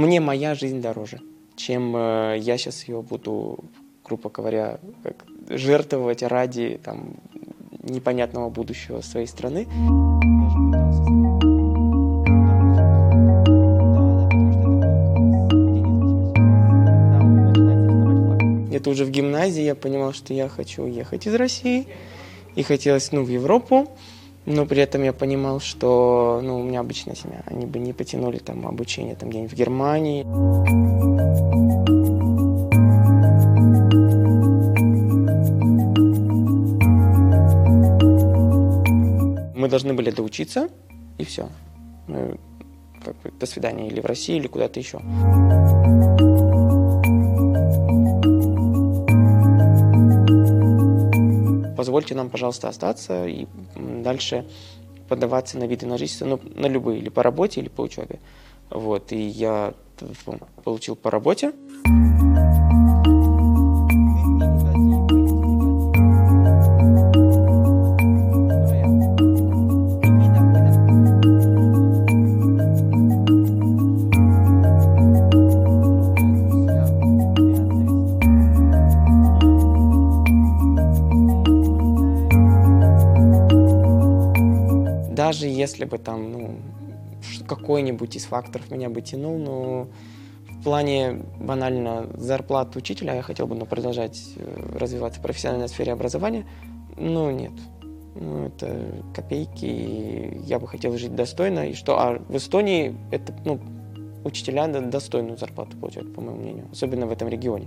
Мне моя жизнь дороже, чем э, я сейчас ее буду, грубо говоря, как жертвовать ради там, непонятного будущего своей страны. Это уже в гимназии я понимал, что я хочу уехать из России. И хотелось, ну, в Европу. Но при этом я понимал, что, ну, у меня обычная семья. Они бы не потянули там обучение там где-нибудь в Германии. Мы должны были доучиться, и все. Мы, как бы, до свидания, или в России, или куда-то еще. Позвольте нам, пожалуйста, остаться и дальше подаваться на виды на жительство, ну, на любые, или по работе, или по учебе. Вот, и я получил по работе. Даже если бы там, ну, какой-нибудь из факторов меня бы тянул, но в плане банально зарплат учителя я хотел бы ну, продолжать э, развиваться в профессиональной сфере образования, но нет. Ну, это копейки, я бы хотел жить достойно. И что, а в Эстонии это, ну, учителя достойную зарплату получают, по моему мнению, особенно в этом регионе.